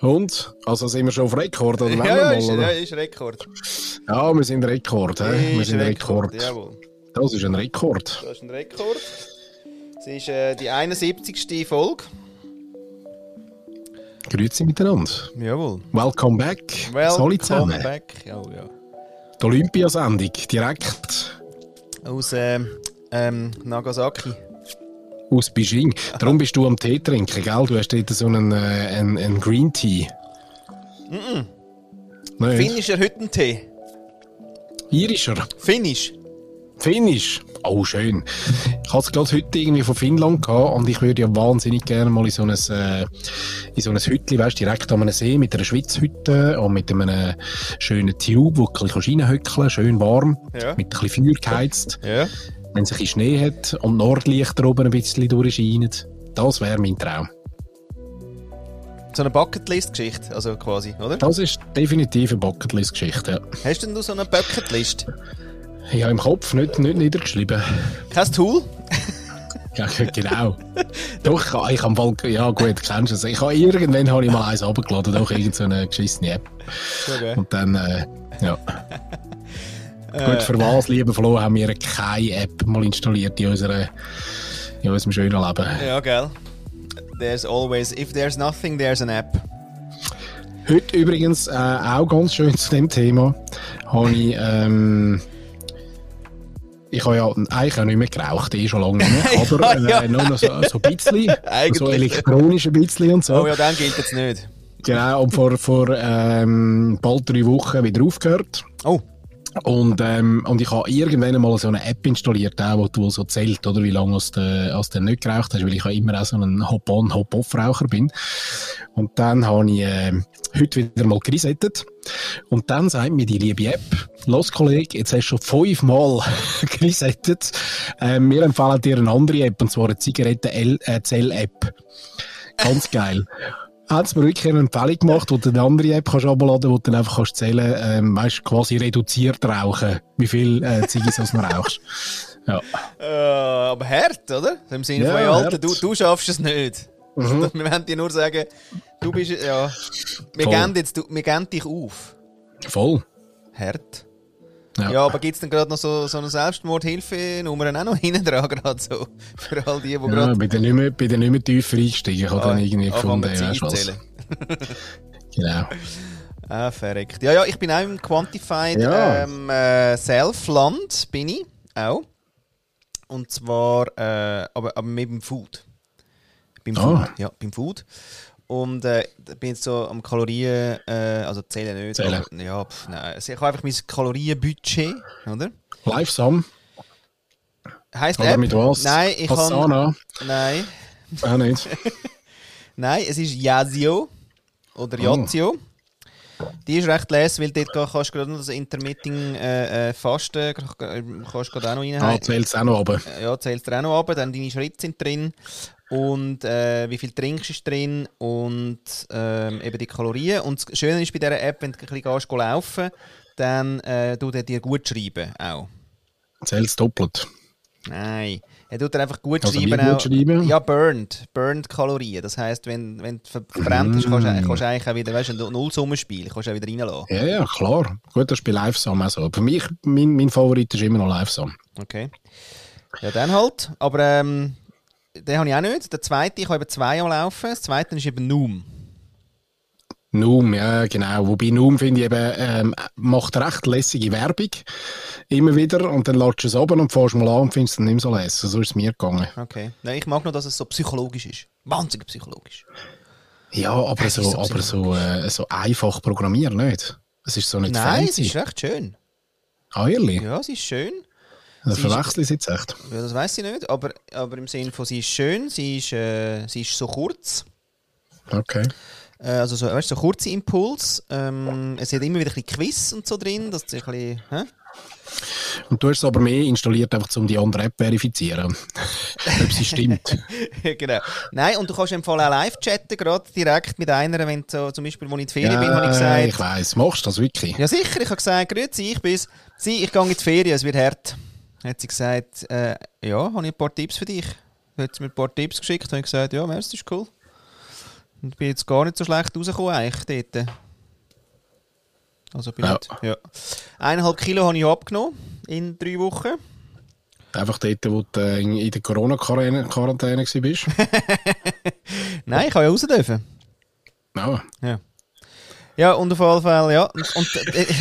Und? Also sind wir schon auf Rekord, oder? Ja, ja, ist, ja, ist Rekord. Ja, wir sind Rekord, hä? Wir sind Rekord. Jawohl. Das ist ein Rekord. Das ist ein Rekord. Es ist äh, die 71. Folge. Grüezi miteinander. Jawohl. Welcome back. Welcome zusammen? back. Oh, ja. Die Olympiasendung, direkt Aus ähm, ähm, Nagasaki. Aus Beijing. Darum bist du am Tee trinken, gell? Du hast dort so einen, äh, einen, einen Green Tea. Nein, Finnischer Hüttentee. irischer. Finnisch. Finnisch. Oh, schön. Ich hatte es gerade heute irgendwie von Finnland gehabt und ich würde ja wahnsinnig gerne mal in so ein, äh, in so ein Hütli, weißt direkt an einem See mit einer Schwitzhütte und mit einem schönen Tube, wo du reinhöckeln kannst, schön warm, Ja. mit ein bisschen Feuer geheizt. Ja. Wenn es ein bisschen Schnee hat und Nordlichter oben ein bisschen durchscheinen. Das wäre mein Traum. So eine Bucketlist-Geschichte, also quasi, oder? Das ist definitiv eine Bucketlist-Geschichte. Ja. Hast denn du so eine Bucketlist? Habe im Kopf nicht, nicht niedergeschrieben. Kein Tool? Ja, genau. Doch, ich habe- Fall, ja gut, kennst du es. Ich habe, irgendwann habe ich mal eins runtergeladen, doch irgendeine so geschissene App. Okay. Und dann, äh, ja. Gut, für was, lieber Flo, haben wir keine App mal installiert in, unserer, in unserem schönen Leben. Ja, gell. There's always, if there's nothing, there's an app. Heute übrigens äh, auch ganz schön zu dem Thema habe ich, ähm, ich habe ja eigentlich auch nicht mehr geraucht, eh schon lange nicht mehr, aber äh, Ja. nur noch so, so ein bisschen, so elektronisch ein bisschen und so. Oh ja, dann gilt jetzt nicht. Genau, und vor, vor ähm, bald drei Wochen wieder aufgehört. Oh, Und, ähm, und ich habe irgendwann mal so eine App installiert, auch, wo du so zählt, oder wie lange du, als du nicht geraucht hast, weil ich ja immer auch so ein Hop-on, Hop-off-Raucher bin. Und dann habe ich äh, heute wieder mal geresettet. Und dann sagt mir die liebe App, los Kollege, jetzt hast du schon fünfmal geresettet. Ähm, wir empfehlen dir eine andere App, und zwar eine Zigaretten-Zell-App. Ganz geil. Hat es mir wirklich eine Empfehlung gemacht, wo du eine andere App kannst abladen, wo du dann einfach kannst zählen, ähm, weißt, quasi reduziert rauchen, wie viel äh, Ziggis du rauchst. Ja. äh, aber hart, oder? Im Sinne Ja, von, ja, Alter, du, du schaffst es nicht. Wir wollen dir nur sagen, du bist, ja, wir Voll. geben, jetzt, du, wir geben dich auf. Voll. Hart. Ja. Ja, aber gibt es denn gerade noch so, so eine Selbstmordhilfe-Nummer auch noch hinten dran, gerade so? Für all die, die Ja, gerade bei den nicht mehr, bei den nicht mehr tiefer einsteigen. Ich habe dann irgendwie gefunden, ja, was. Genau. Ah, verreckt. Ja, ja, ich bin auch im Quantified Ja. ähm, äh, Self-Land, bin ich auch. Und zwar, äh, aber, aber mit dem Food. Beim Ah. Food, ja, beim Food. Und äh, bin jetzt so am Kalorien, äh, also zählen nicht. Zählen. Aber, ja, pf, nein. Also ich habe einfach mein Kalorienbudget, oder? Live Sam. Heißt Oder App? mit was? Nein, ich. Asana. Nein, Auch nicht. nein, es ist Yazio oder Oh. Yazio. Die ist recht les, weil dort kannst du gerade noch das Intermitting äh, äh, Fasten kannst du gerade auch noch Ah, reinhauen. zählt es auch noch runter. ja, zählst du auch noch ab, dann deine Schritte sind drin und äh, wie viel trinkst ist drin und ähm, eben die Kalorien. Und das Schöne ist bei dieser App, wenn du ein bisschen gehst, geh laufen, dann äh, tut er dir gut schreiben auch. Zählt es doppelt. Nein, er tut dir einfach gut Also schreiben. gut auch. schreiben? Ja, burned. Burned Kalorien. Das heisst, wenn, wenn du ver- verbrennt bist, kannst du Mm. kannst du eigentlich auch wieder, weißt du, ein Nullsummenspiel, kannst du auch wieder reinlassen. Ja, ja, klar. Gut, das ist bei Live Sam auch so. Für mich, mein, mein Favorit ist immer noch Live Sam. Okay. Ja, dann halt. Aber ähm, den habe ich auch nicht. Der zweite, ich habe eben zwei am Laufen. Das zweite ist eben Noom. Noom, ja, genau. Wobei Noom, finde ich eben, ähm, macht recht lässige Werbung. Immer wieder. Und dann lädst du es ab und fährst mal an und findest es dann nicht mehr so lässig. So ist es mir gegangen. Okay. Nein, ich mag noch, dass es so psychologisch ist. Wahnsinnig psychologisch. Ja, aber so, so aber so, äh, so einfach programmieren nicht. Es ist so nicht Nein, fancy. es ist recht schön. Ah, ehrlich? Ja, es ist schön. Das sie ist- verwechsel ich jetzt echt. Ja, das weiß ich nicht, aber, aber im Sinne von, sie ist schön, sie ist, äh, sie ist so kurz. Okay. Äh, Also so, weißt, so kurze Impuls. Ähm, es hat immer wieder ein bisschen Quiz und so drin, dass ein bisschen, hä? Und du hast es aber mehr installiert, einfach um die andere App verifizieren. Ob sie stimmt. genau. Nein, und du kannst im Fall auch live chatten, gerade direkt mit einer, wenn du so, zum Beispiel, wo ich in die Ferien bin, habe ich gesagt, ich weiss. Machst du das wirklich? ja sicher, ich habe gesagt, grüezi, ich bin's. Sie, ich gehe in die Ferien, es wird hart. Hat sie gesagt, äh, ja, habe ich ein paar Tipps für dich. Hat sie mir ein paar Tipps geschickt, habe ich gesagt, ja, merci, ist cool. Ich bin jetzt gar nicht so schlecht rausgekommen eigentlich dort. Also bin Ja. nicht, ja. Eineinhalb Kilo habe ich abgenommen in drei Wochen. Einfach dort, wo du äh, in der Corona-Quarantäne Quarantäne warst. Nein, ich kann ja raus dürfen. Ja. Ja. Ja, und auf jeden Fall, ja. Und, und äh,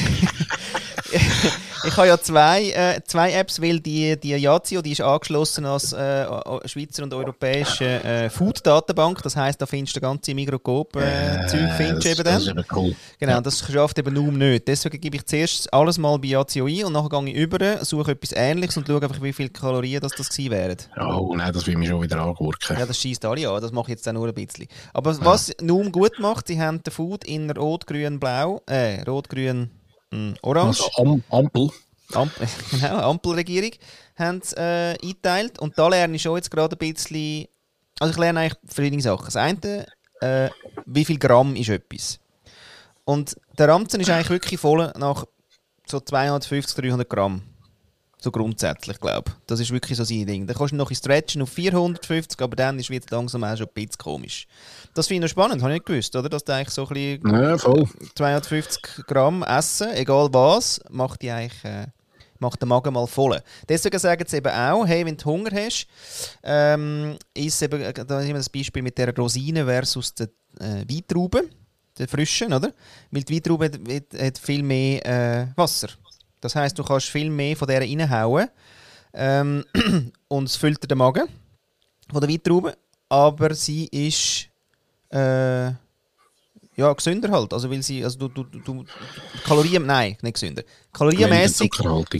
ich habe ja zwei, äh, zwei Apps, weil die, die Yazio, die ist angeschlossen als äh, Schweizer und europäische äh, Food-Datenbank. Das heisst, da findest du ganze Mikrokop-Zeug Äh, findest du das, dann. ist eben cool. Genau, das schafft eben Noom nicht. Deswegen gebe ich zuerst alles mal bei Yazio ein und nachher gehe ich über, suche etwas Ähnliches und schaue einfach, wie viele Kalorien das, das gewesen wären. Oh nein, das will mich schon wieder angurken. Ja, das schießt alle an, das mache ich jetzt auch nur ein bisschen. Aber was Noom gut macht, sie haben den Food in rot, grün, blau, äh, rot, grün, orange. Also Am Ampel. Amp genau, Ampelregierung haben es äh, eingeteilt. Und da lerne ich schon jetzt gerade ein bisschen. Also ich lerne eigentlich verschiedene Sachen. Das eine, äh, wie viel Gramm ist etwas. Und der Ramzen ist eigentlich wirklich voll nach so 250, 300 Gramm. So grundsätzlich, glaube ich. Das ist wirklich so sein Ding. Dann kannst du noch ein stretchen auf 450, aber dann ist jetzt langsam auch schon ein bisschen komisch. Das finde ich noch spannend, habe ich nicht gewusst, oder? Dass du eigentlich so ein bisschen Ja, voll. 250 Gramm essen, egal was, macht die eigentlich äh, macht den Magen mal voll. Deswegen sagen sie eben auch, hey, wenn du Hunger hast, ähm, ist eben, äh, da ist immer das Beispiel mit der Rosine versus der äh, Weintraube, der frischen, oder? Weil die Weintraube hat, hat- hat viel mehr äh, Wasser. Das heißt, du kannst viel mehr von der reinhauen ähm, und es füllt den Magen von der Weintraube, aber sie ist äh, ja, gesünder halt. Also, weil sie, also du, du, du, du Kalorien, nein, nicht gesünder. Kalorienmäßig,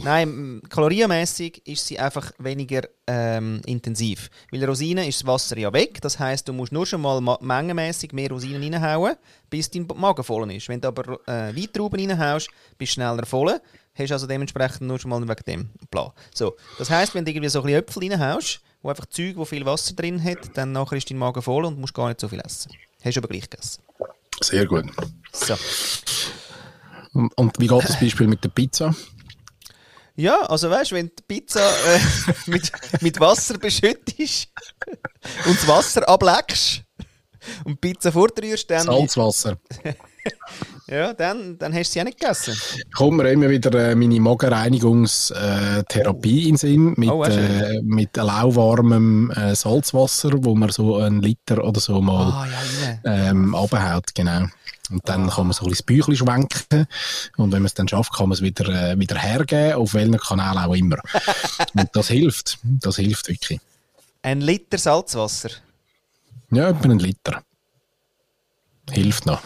nein, kalorienmäßig ist sie einfach weniger ähm, intensiv. Weil Rosinen ist das Wasser ja weg. Das heißt, du musst nur schon mal ma mengenmäßig mehr Rosinen reinhauen, bis dein Magen voll ist. Wenn du aber äh, Weintrauben reinhaust, bist du schneller voll. Hast also dementsprechend nur schon mal wegen dem Plan. So, das heißt, wenn du irgendwie so ein bisschen Äpfel reinhaust, wo einfach Zeug, wo viel Wasser drin hat, dann nachher ist dein Magen voll und musst gar nicht so viel essen. Hast aber gleich gegessen. Sehr gut. So. Und, wie geht das Beispiel mit der Pizza? Ja, also weißt du, wenn du die Pizza äh, mit, mit Wasser beschüttest und das Wasser ableckst und die Pizza vorrührst, dann, Salzwasser. ja, dann, dann hast du sie ja nicht gegessen. Kommt mir immer wieder äh, meine Magenreinigungstherapie in den Sinn mit, Oh, auch äh, mit lauwarmem äh, Salzwasser, wo man so einen Liter oder so mal Ah, ja, rein. ähm, runterhaut, genau. Und dann kann man so ein bisschen das Büchlein schwenken. Und wenn man es dann schafft, kann man es wieder, äh, wieder hergeben, auf welchen Kanal auch immer. Und das hilft. Das hilft wirklich. Ein Liter Salzwasser. Ja, etwa einen Liter. Hilft noch.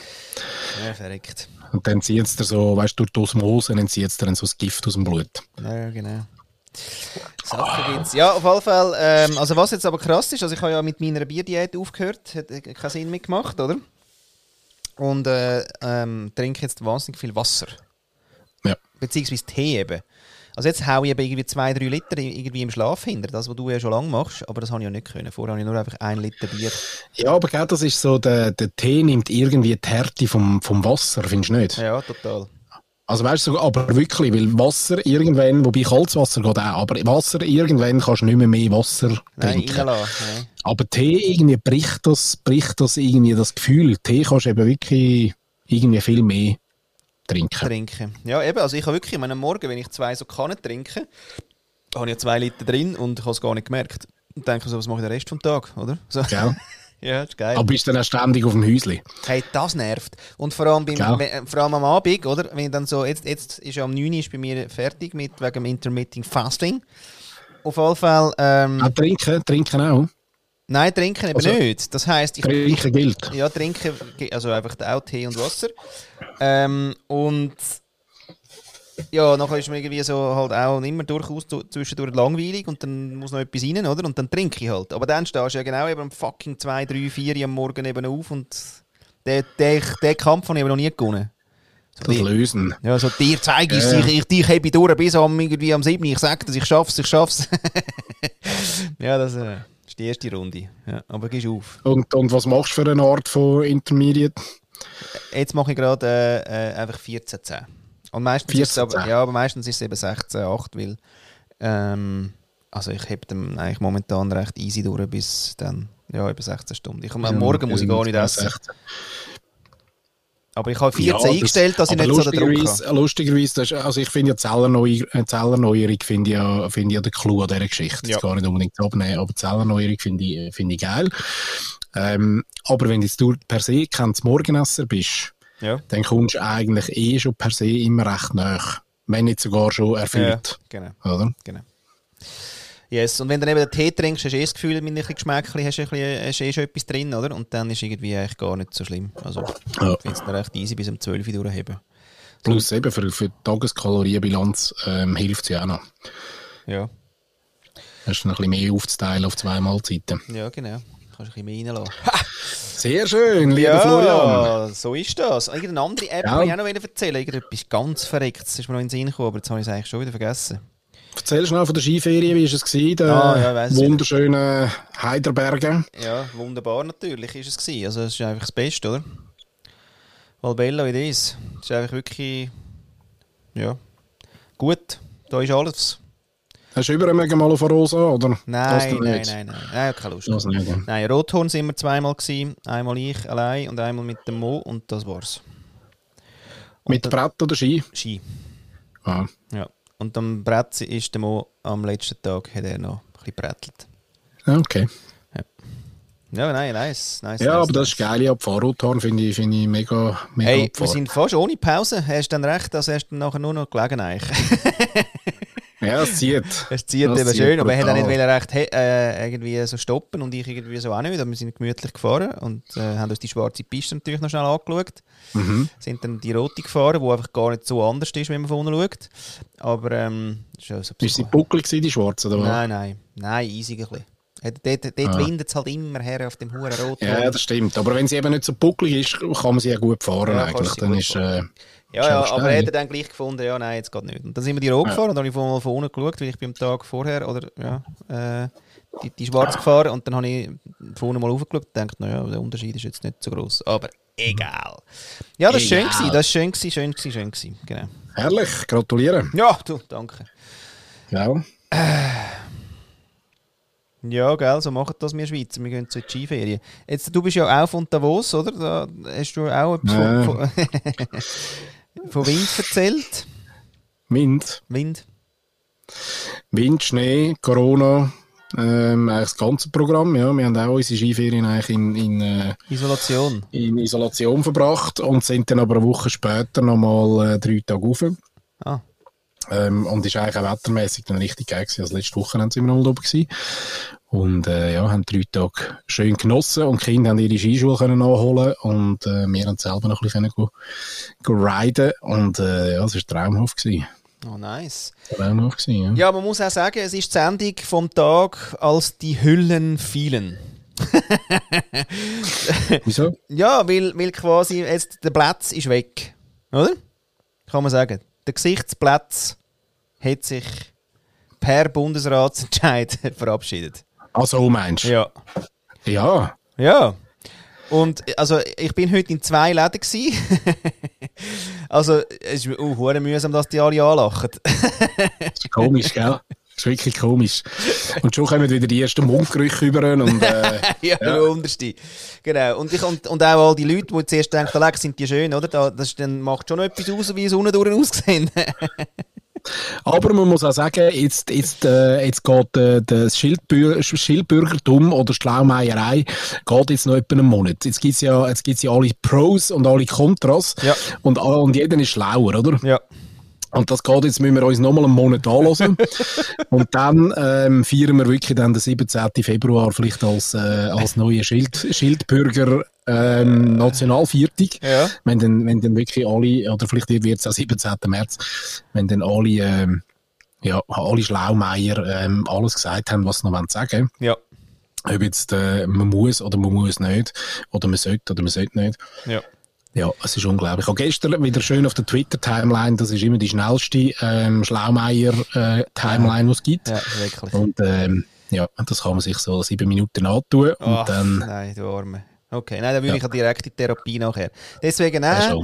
Ja, verreckt. Und dann zieht es dir so, weißt du, durch die Osmose, dann zieht es dir dann so das Gift aus dem Blut. Ja, genau. Sachen gibt's. Ja, auf jeden Fall. Ähm, also was jetzt aber krass ist, also ich habe ja mit meiner Bierdiät aufgehört, hat äh, keinen Sinn mehr gemacht, oder? Und äh, ähm, trinke jetzt wahnsinnig viel Wasser. Ja. Beziehungsweise Tee eben. Also jetzt haue ich eben irgendwie zwei, drei Liter irgendwie im Schlaf hinter, das, was du ja schon lange machst, aber das habe ich ja nicht können. Vorher habe ich nur einfach ein Liter Bier. Ja, aber gell, das ist so, der, der Tee nimmt irgendwie die Härte vom, vom Wasser, findest du nicht? Ja, total. Also weißt du, aber wirklich, weil Wasser irgendwann, wobei Kaltes geht auch, aber Wasser irgendwann kannst du nicht mehr mehr Wasser Nein, trinken. reinlassen. Nein. Aber Tee irgendwie bricht das, bricht das irgendwie das Gefühl. Tee kannst du eben wirklich irgendwie viel mehr trinken. trinken. Ja, eben, also ich habe wirklich, am Morgen, wenn ich zwei so Kannen trinke, habe ich ja zwei Liter drin und ich habe es gar nicht gemerkt. Und denke so, was mache ich den Rest vom Tag, oder? So. Ja, das ist geil. Aber bist dann auch ständig auf dem Häusli. Hey, das nervt. Und vor allem, beim, wenn, vor allem am Abend, oder? Wenn ich dann so, jetzt, jetzt ist ja am 9 Uhr ist bei mir fertig mit wegen dem Intermittent Fasting. Auf jeden Fall, ähm, Auch trinken, trinken auch. Nein, trinken eben Also, nicht. Das heisst, ich, Trinken gilt. Ja, trinken, also einfach auch Tee und Wasser. Ähm, und ja, nachher ist mir irgendwie so halt auch immer durchaus zwischendurch langweilig und dann muss noch etwas rein, oder? Und dann trinke ich halt. Aber dann stehst du ja genau eben um fucking 2, 3, 4 Uhr am Morgen eben auf und den, den, den Kampf habe ich aber noch nie gewonnen. So Das Lösen. ja, so dir zeige ich es, ich, ich, dich ich durch bis am, irgendwie am 7. Ich sage das, ich schaff's, ich schaff's. ja, das äh, ist die erste Runde. Ja, aber gehst auf. Und, und was machst du für eine Art von Intermediate? Jetzt mache ich gerade äh, einfach 14-10. Und meistens ist es aber, 14-10. ja, aber meistens ist es eben 16-8, weil ähm, also ich habe dann eigentlich momentan recht easy durch bis dann, ja, über 16 Stunden. Ich, am Morgen muss ich gar nicht essen. 16. Aber ich habe 14 ja, eingestellt, dass ich nicht so den Druck habe. Lustigerweise, das ist, also ich finde ja Zellerneuerung, Zellerneuerung finde ich ja, finde ich ja der Clou an dieser Geschichte. Ja. gar nicht unbedingt abnehmen, aber Zellerneuerung finde ich, finde ich geil. Ähm, aber wenn jetzt du per se kein Morgenesser bist, ja. dann kommst du eigentlich eh schon per se immer recht nach. Wenn nicht sogar schon erfüllt. Ja, genau. Oder? genau. Yes. Und wenn du eben den Tee trinkst, hast du eh das Gefühl, mit ein bisschen Geschmäckchen hast du, ein bisschen, hast eh schon etwas drin, oder? Und dann ist irgendwie eigentlich gar nicht so schlimm. Also, ja. ich finde es recht easy bis um 12 Uhr durchheben. Plus eben für, für die Tageskalorienbilanz ähm, hilft es ja auch noch. Ja. Hast du noch ein bisschen mehr aufzuteilen auf zwei Mahlzeiten. Ja, genau. Kannst du ein bisschen mehr reinlassen. Sehr schön, lieber ja, Florian. so ist das. Irgendeine andere App ja. ich auch noch erzählen. Irgendetwas ganz Verrecktes ist mir noch in den Sinn gekommen, aber jetzt habe ich es eigentlich schon wieder vergessen. Erzähl schnell von der Skiferie, wie war es gewesen, ah, ja, wunderschönen Heiderbergen? Ja, wunderbar natürlich ist es gewesen. Also es ist einfach das Beste, oder? Valbella wie das. Es ist einfach wirklich, ja, gut. Da ist alles. Hast du übermorgen mal auf Rosa, oder? Nein, nein, nein, nein, nein, keine Lust. Das nicht, Nein, Rothorn sind wir zweimal gewesen. Einmal ich allein und einmal mit dem Mo und das war's. Und mit Brett oder Ski? Ski. Ah. Ja. Und am Brett ist der Mo am letzten Tag hat er noch ein bisschen brettelt. Ah, okay. Ja. Nein, nice. nice ja, nice, aber das ist geil. Ja, Fahrradfahren finde ich, find ich mega, mega Hey, wir sind fast ohne Pause. Hast du dann recht, dass erst nachher nur noch gelegen eigentlich. Ja, es zieht. Es zieht das eben zieht schön, brutal. aber er hat auch nicht recht äh, irgendwie so stoppen und ich irgendwie so auch nicht. Aber wir sind gemütlich gefahren und äh, haben uns die schwarze Piste natürlich noch schnell angeschaut. Mhm. Sind dann die rote gefahren, die einfach gar nicht so anders ist, wenn man von unten schaut. Aber ähm, ist, so ist sie buckelig die schwarze? Oder nein, nein, nein, easy ein bisschen. Dort, dort ah. windet es halt immer her auf dem hohen Rot. Ja, das stimmt. Aber wenn sie eben nicht so buckelig ist, kann man sie ja gut fahren ja, eigentlich. Dann ist, äh, ja, ja, aber er hat dann gleich gefunden, ja, nein, jetzt geht nicht. Und dann sind wir die rot gefahren und dann habe ich mal von unten geschaut, weil ich bin am Tag vorher, oder, ja, äh, die, die schwarz gefahren und dann habe ich von unten mal aufgeschaut und gedacht, naja, der Unterschied ist jetzt nicht so groß. Aber egal. Ja, das war schön, gewesen, das war schön, gewesen, schön, gewesen, schön, gewesen, genau. Herrlich, gratuliere. Ja, du, danke. Ja. Äh, ja, gell, so machen das wir Schweizer. Wir gehen zu den Skiferien. Jetzt, du bist ja auch von Davos, oder? Da hast du auch etwas ja. von, Von Wind erzählt? Wind? Wind. Wind, Schnee, Corona, ähm, eigentlich das ganze Programm. Ja. Wir haben auch unsere Skiferien eigentlich in, in, äh, Isolation. in Isolation verbracht und sind dann aber eine Woche später nochmal äh, drei Tage rauf. Ah. Ähm, und ist eigentlich auch wettermäßig dann richtig geil gewesen. Also letzte Woche sind wir noch oben gewesen. Und äh, ja, haben drei Tage schön genossen und die Kinder haben ihre Skischuhe können nachholen und äh, wir haben selber noch ein bisschen go, go riden und äh, ja, es war traumhaft. Gewesen. Oh, nice. Traumhaft gewesen, ja. ja, man muss auch sagen, es ist die Sendung vom Tag, als die Hüllen fielen. Wieso? Ja, weil, weil quasi jetzt der Platz ist weg, oder? Kann man sagen. Der Gesichtsplatz hat sich per Bundesratsentscheid verabschiedet. Ah, so meinst du? Ja. Ja. Ja. Und also ich bin heute in zwei Läden Also es ist uh, mühsam, dass die alle anlachen. das ist komisch, gell? Das ist wirklich komisch. Und schon kommen wieder die ersten Mundgerüche rüber. Und, äh, ja, ja. unterste. Genau. Und, ich, und, und auch all die Leute, die zuerst denken, sind die schön, oder? Das, das macht schon etwas aus, wie es unten durch aussehen. Aber man muss auch sagen, jetzt, jetzt, äh, jetzt geht äh, das Schildbür Schildbürgertum oder Schlaumeierei geht jetzt noch etwa einen Monat. Jetzt gibt es ja, jetzt gibt's ja alle Pros und alle Kontras ja. und, und jeder ist schlauer, oder? Ja. Und das geht jetzt, müssen wir uns nochmal einen Monat anhören. und dann ähm, feiern wir wirklich dann den 17. Februar vielleicht als, äh, als neue Schild, Schildbürger ähm, Nationalviertung. Ja. Wenn, dann, wenn dann wirklich alle, oder vielleicht wird es auch 17. März, wenn dann alle, ähm, ja, alle Schlaumeier ähm, alles gesagt haben, was sie noch sagen. Ja. Ob jetzt äh, man muss oder man muss nicht, oder man sollte oder man sollte nicht. Ja. Ja, es ist unglaublich. Ich habe gestern wieder schön auf der Twitter-Timeline, das ist immer die schnellste ähm, Schlaumeier-Timeline, äh, die es gibt. Ja, wirklich. Und ähm, ja, das kann man sich so sieben Minuten antun. Ach, und dann, nein, du Arme. Okay, nein, dann würde ja. ich direkt in Therapie nachher. Deswegen, äh,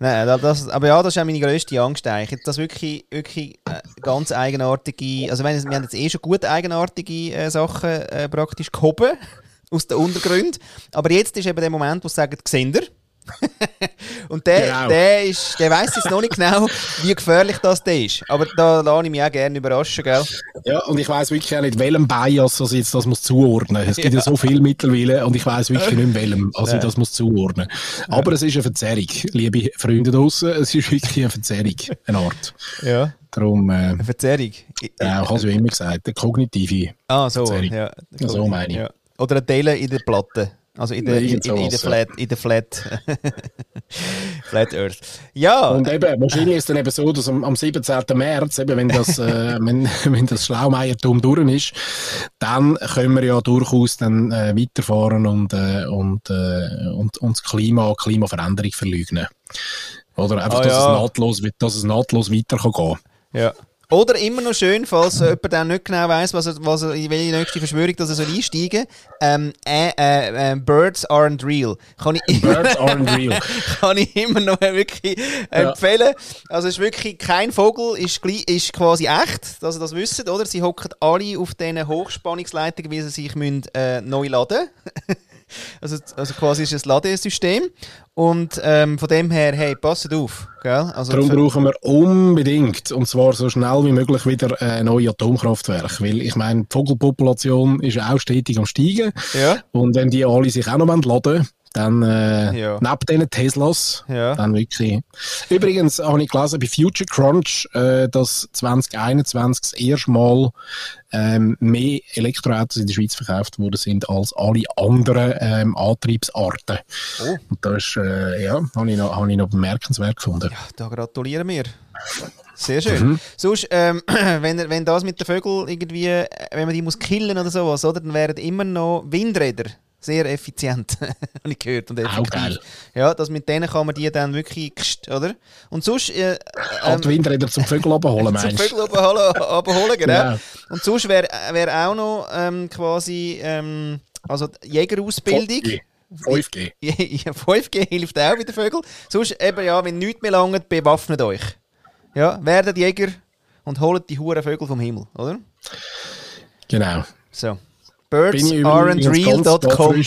Nein, das, aber ja, das ist auch meine grösste Angst eigentlich. Das wirklich, wirklich äh, ganz eigenartige, also wir haben jetzt eh schon gut eigenartige äh, Sachen äh, praktisch gehoben aus den Untergründen, aber jetzt ist eben der Moment, wo sie sagen, Gesender. Und der, genau. der, ist, der weiss jetzt noch nicht genau, wie gefährlich das ist. Aber da lasse ich mich auch gerne überraschen, gell? Ja, und ich weiss wirklich auch nicht, welchem Bias also jetzt das muss zuordnen. Es gibt ja, ja so viel mittlerweile und ich weiss wirklich nicht, welchem, also ja. das muss zuordnen. Aber ja. es ist eine Verzerrung, liebe Freunde draußen. Es ist wirklich eine Verzerrung, eine Art. Ja. Darum, äh, eine Verzerrung? Ja, ich habe es ja immer gesagt, eine kognitive ah, so, Verzerrung. Ja, so meine ich. Oder ein Teil in der Platte. Also in der, in, in, in der Flat, in der Flat, Flat Earth. Ja. Und eben, wahrscheinlich ist es dann eben so, dass am, am 17. März, eben, wenn das, äh, wenn, wenn das Schlaumeiertum durch ist, dann können wir ja durchaus dann äh, weiterfahren und, äh, und, äh, und, und das Klima, Klimaveränderung verleugnen. Oder einfach, ah, dass, ja. es nahtlos, dass es nahtlos weiter kann gehen. Ja. Oder immer noch schön, falls äh, jemand dann nicht genau weiss, was er, was er, in welche nächste Verschwörung dass er soll einsteigen ähm, äh, äh, äh, Birds aren't real. Kann ich, Birds aren't real. kann ich immer noch wirklich empfehlen. Also es ist wirklich kein Vogel, ist, ist quasi echt, dass ihr das wisst, oder? Sie hocken alle auf diesen Hochspannungsleitungen, wie sie sich müssen, äh, neu laden Also, also quasi ist es ein Ladesystem. Und ähm, von dem her, hey, passt auf. Gell? Also Darum brauchen wir unbedingt, und zwar so schnell wie möglich, wieder ein neues Atomkraftwerk. Weil ich meine, die Vogelpopulation ist auch stetig am Steigen. Ja. Und wenn die alle sich auch noch laden dann äh, ja. neben diesen Teslas, ja. dann wirklich. Übrigens habe ich gelesen bei Future Crunch, äh, dass 2021 das erste Mal ähm, mehr Elektroautos in der Schweiz verkauft worden sind als alle anderen ähm, Antriebsarten. Oh. Und das ist, äh, ja, habe ich, noch, ich noch bemerkenswert gefunden. Ja, da gratulieren wir. Sehr schön. Mhm. Sonst, ähm, wenn, wenn das mit den Vögeln irgendwie, wenn man die muss killen oder sowas, oder, dann wären immer noch Windräder sehr effizient, habe ich gehört. Und effektiv. Auch geil. Ja, das mit denen kann man die dann wirklich, oder? Und sonst... Äh, ähm, halt Windräder zum Vögel abholen, meinst du? Zum Vögel abholen, abholen genau. ja. Und sonst wäre wär auch noch ähm, quasi, ähm, also Jägerausbildung. 5G. 5G hilft auch bei den Vögeln. Sonst eben, ja, wenn nichts mehr langt, bewaffnet euch. Ja, werdet Jäger und holt die huren Vögel vom Himmel, oder? Genau. So birdsaren'treal.com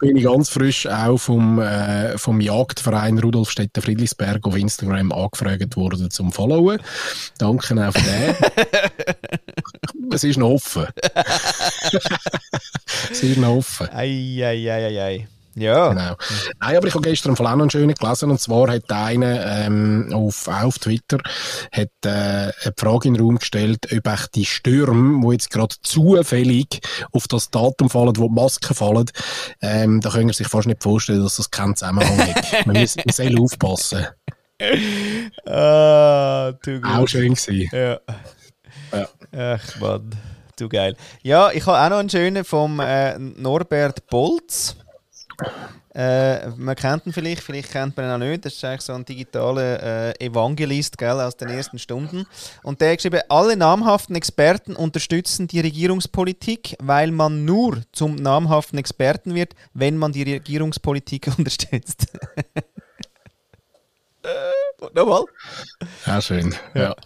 bin ich ganz frisch auch vom, äh, vom Jagdverein Rudolf Stetter Friedlisberg auf Instagram angefragt worden zum Followen. Danke auch für den. es ist noch offen. es ist noch offen. Ei, ei, ei, ei, ei. Ja. Genau. Nein, aber ich habe gestern von auch noch einen schönen gelesen, und zwar hat einer ähm, auf, auch auf Twitter hat, äh, eine Frage in den Raum gestellt, ob echt die Stürme, die jetzt gerade zufällig auf das Datum fallen, wo die Masken fallen, ähm, da können Sie sich fast nicht vorstellen, dass das keinen Zusammenhang hat. Man muss, man soll aufpassen. Ah, du. Auch schön gewesen. Ja. ja. Ach, Mann. Du geil. Ja, ich habe auch noch einen schönen vom äh, Norbert Bolz. Äh, man kennt ihn vielleicht, vielleicht kennt man ihn auch nicht. Das ist eigentlich so ein digitaler äh, Evangelist gell, aus den ersten Stunden. Und der hat geschrieben, alle namhaften Experten unterstützen die Regierungspolitik, weil man nur zum namhaften Experten wird, wenn man die Regierungspolitik unterstützt. äh, nochmal? Ja, schön. Ja. ja.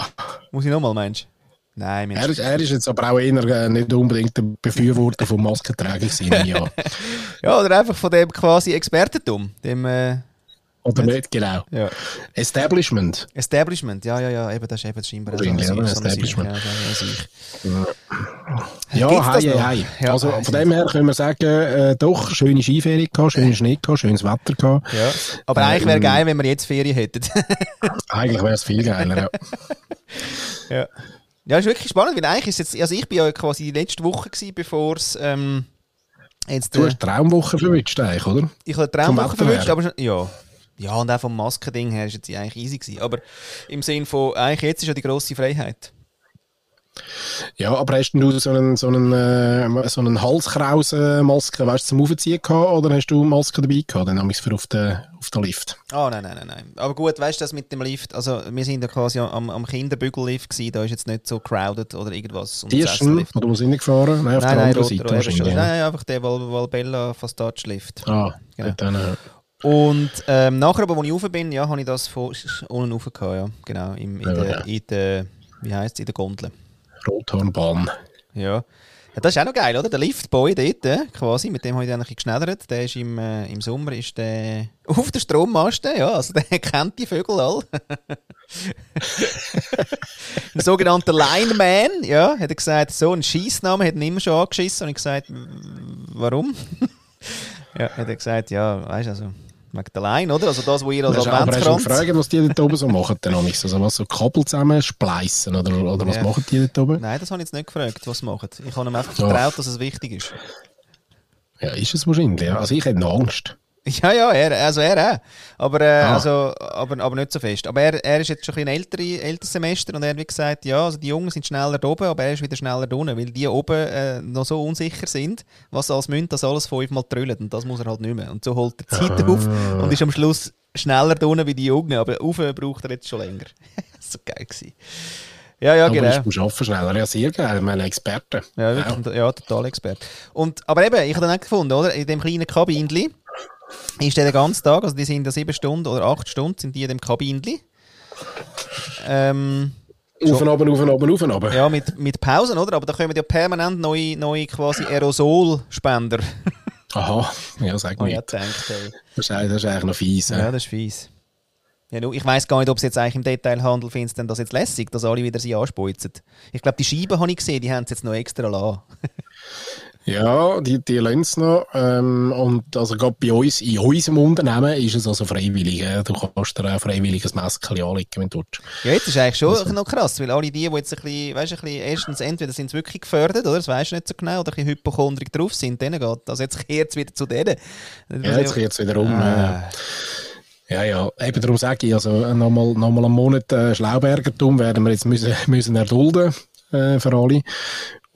Muss ich nochmal, meinst du? Nein, er, ist, er ist jetzt aber auch eher äh, nicht unbedingt der Befürworter von Maskenträger ja. ja, oder einfach von dem quasi Expertentum. Dem, äh, oder nicht, genau. Ja. Establishment. Establishment, ja, ja, ja, eben, das ist eben scheinbar so eine, ja, Establishment. Ja, ja, hei, hei, hei. Also von dem her können wir sagen, äh, doch, schöne Skiferien gehabt, schönen Schnee gehabt, schönes Wetter gehabt. Ja. Aber eigentlich wäre ähm, geil, wenn wir jetzt Ferien hätten. eigentlich wäre es viel geiler, ja. ja. Ja, ist wirklich spannend, weil eigentlich ist jetzt, also ich bin ja quasi die letzte Woche gewesen, bevor es ähm, jetzt... Du hast äh, Traumwoche verwünscht eigentlich, oder? Ich habe Traumwoche verwünscht, aber ja. Ja, und auch vom Maskending her ist jetzt eigentlich easy gewesen. Aber im Sinn von, eigentlich jetzt ist ja die grosse Freiheit. Ja, aber hast du so einen, so einen, äh, so einen Halskrausen-Maske, weißt du, zum Aufziehen gehabt oder hast du Maske dabei gehabt, dann für auf den, auf den Lift? Ah, oh, nein, nein, nein, nein. Aber gut, weißt du, das mit dem Lift, also wir sind ja quasi am, am Kinderbügellift gewesen, da ist jetzt nicht so crowded oder irgendwas. Die ersten, oder wo sind gefahren? Nein, auf nein, der nein, anderen Seite Nein, nein, einfach der Val Valbella Fast Lift. Ah, genau. dann, äh, Und ähm, nachher, aber, als ich rauf bin, ja, habe ich das von unten rauf gehabt, ja. Genau, im, in, Ja, der, ja. in der, wie heisst es, in der Gondel. Rothornbahn. Ja. Das ist auch noch geil, oder? Der Liftboy dort, äh, quasi, mit dem habe ich dann ein bisschen geschneddert. Der ist im, äh, im Sommer ist der auf der Strommaste, ja, also der kennt die Vögel alle. ein sogenannter Lineman, ja, hat er gesagt, so ein Schießname, hat ihn immer schon angeschissen. Und ich gesagt, "W- warum? ja, hat er gesagt, ja, weißt du, also, Line, oder? Also das, was ihr als du- aber hast du Adventskranz... gefragt, was die dort oben so machen? Dann also was so Kabel zusammen spleissen oder, oder was Ja. machen die dort oben? Nein, das habe ich jetzt nicht gefragt, was sie machen. Ich habe ihm einfach Ja. vertraut, dass es wichtig ist. Ja, ist es wahrscheinlich. Ja. Also ich hätte noch Angst. Ja, ja, er, also er auch. Aber, äh, Ah. also, aber, aber nicht so fest. Aber er, er ist jetzt schon ein ältere, älteres Semester und er hat wie gesagt, ja, also die Jungen sind schneller da oben, aber er ist wieder schneller da unten, weil die oben äh, noch so unsicher sind, was als Münd das alles fünfmal trüllt und das muss er halt nicht mehr. Und so holt er Zeit auf und ist am Schluss schneller da unten wie die Jungen, aber rauf braucht er jetzt schon länger. so geil gewesen. Ja, ja, aber genau. ist beim Arbeiten schneller. Ja, sehr geil. Ich meine, Experten. Ja, wirklich, ja, total Expert. Und, aber eben, ich habe dann auch gefunden, oder? In dem kleinen Kabinli ist der den ganzen Tag, also die sind ja sieben Stunden oder acht Stunden, sind die in dem Kabinli. Ähm, Auf und ab, auf und ab, auf und ab. ja, mit, mit Pausen, oder? Aber da kommen ja permanent neue, neue quasi Aerosolspender. Aha, ja, sag Oh, mir. ja, gedacht. Das, ist, eigentlich- das ist eigentlich noch fies. Ja, Ja. das ist fies. Ja, ich weiß gar nicht, ob es jetzt eigentlich im Detailhandel findest, denn das jetzt lässig, dass alle wieder sie anspeuzen. Ich glaube, die Scheiben habe ich gesehen, die haben es jetzt noch extra lassen. Ja, die, die lassen es noch. Ähm, und also gerade bei uns, in unserem Unternehmen, ist es also freiwillig. Äh. Du kannst dir ein Mässchen anlegen, wenn du willst. Ja, jetzt ist eigentlich schon noch krass, weil alle die, die jetzt ein bisschen, weißt, ein bisschen erstens entweder sind wirklich gefördert, oder, das weisst du nicht so genau, oder ein bisschen hypochondrig drauf sind, denen geht, also jetzt kehrt es wieder zu denen. Ja, jetzt geht es wieder um. Ah. Äh, ja, ja, eben darum sage ich, also nochmal noch mal einen Monat äh, Schlaubergertum werden wir jetzt müssen, müssen erdulden äh, für alle.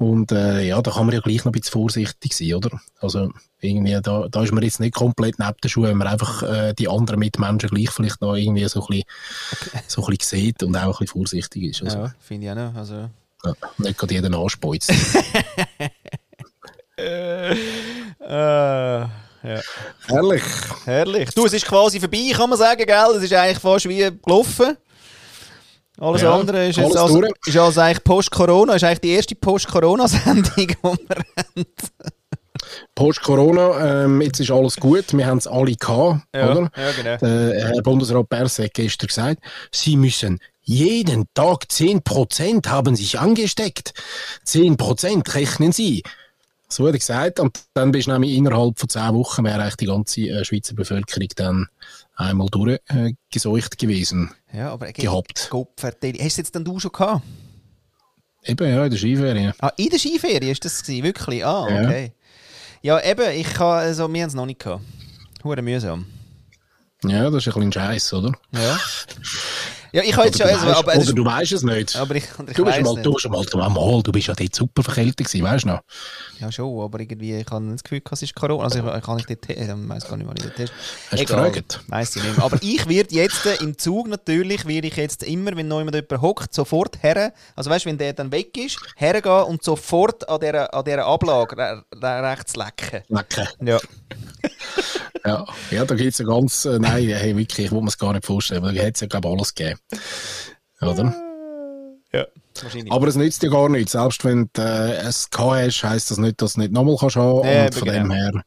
Und äh, ja, da kann man ja gleich noch ein bisschen vorsichtig sein, oder? Also irgendwie, da, da ist man jetzt nicht komplett neben den Schuhen, wenn man einfach äh, die anderen Mitmenschen gleich vielleicht noch irgendwie so ein bisschen, so ein bisschen sieht und auch ein bisschen vorsichtig ist. Also, Ja, finde ich auch noch. Also. ja, nicht gerade jeden anspeuzt. Äh, ja. Herrlich. Herrlich. Du, es ist quasi vorbei, kann man sagen, gell? Es ist eigentlich fast wie gelaufen. Alles Ja, andere ist, alles jetzt also, ist also eigentlich Post-Corona, ist eigentlich die erste Post-Corona-Sendung, die wir haben. Post-Corona, ähm, jetzt ist alles gut, wir haben es alle gehabt, oder? ja, genau. Der Herr Bundesrat Berset hat gestern gesagt, Sie müssen jeden Tag 10% haben sich angesteckt. 10% rechnen Sie. So hat er gesagt. Und dann bist du nämlich innerhalb von 10 Wochen wäre eigentlich die ganze äh, Schweizer Bevölkerung dann einmal durchgeseucht äh, gewesen. Ja, aber Gehabt. Hast du es jetzt dann du schon gehabt? Eben, ja, in der Skiferien. Ah, in der Skiferie ist das gewesen, wirklich? Ah, Ja. okay. Ja, eben, ich kann, also, wir haben es noch nicht gehabt. Hure mühsam. Ja, das ist ein bisschen Scheiß, oder? Ja. Ja, ich habe jetzt schon, Oder du, also, weißt, aber, es oder du weißt es nicht. aber ich, ich du bist weiss mal, nicht. du bist mal, du, mal, du bist ja dort super verkältet gewesen, weißt du noch? Ja, schon, aber irgendwie, ich habe das Gefühl, es ist Corona. Also, ich, ich kann nicht dort, ich weiß gar nicht, wann ich dort test. Hast du gefragt? Weiss ich nicht mehr. Aber ich werde jetzt äh, im Zug natürlich, werde ich jetzt immer, wenn noch jemand jemand hockt, sofort her, also weißt du, wenn der dann weg ist, hergehen und sofort an dieser, an dieser Ablage re re rechts lecken. Lecker. Ja. Ja, ja da gibt es ja ganz, äh, nein, hey, wirklich, ich will mir es gar nicht vorstellen, aber da hätte es ja, glaube ich, alles gegeben. Oder? Ja. Wahrscheinlich. Aber es nützt dir gar nichts. Selbst wenn du äh, es gehabt hast, heisst das nicht, dass du nicht nochmal kannst haben. Ja, und von genau. dem her,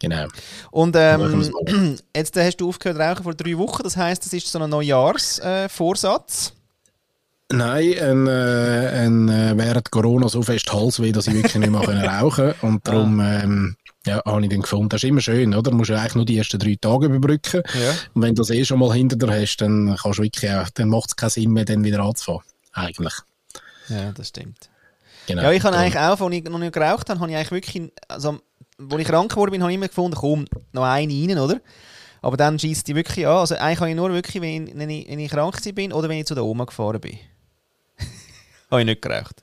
genau. Und ähm, jetzt äh, hast du aufgehört zu rauchen vor drei Wochen, das heisst, das ist so ein Neujahrsvorsatz. Äh. Nein, ein, äh, ein, äh, während Corona so fest Halsweh, dass ich wirklich nicht mehr können rauchen Und darum, ähm, ja, habe ich dann gefunden, das ist immer schön, oder? Du musst ja eigentlich nur die ersten drei Tage überbrücken. Ja. Und wenn du das eh schon mal hinter dir hast, dann kannst du wirklich auch, dann macht es keinen Sinn mehr, dann wieder anzufangen. Eigentlich. ja, das stimmt. Genau. Ja, ich habe eigentlich auch, als ich noch nicht geraucht habe, habe ich eigentlich wirklich, also, als ich krank geworden bin, habe ich immer gefunden, komm, noch eine rein, oder? Aber dann schießt die wirklich an. Also eigentlich habe ich nur wirklich, wenn ich, wenn ich, wenn ich krank bin oder wenn ich zu der Oma gefahren bin. habe ich nicht geraucht.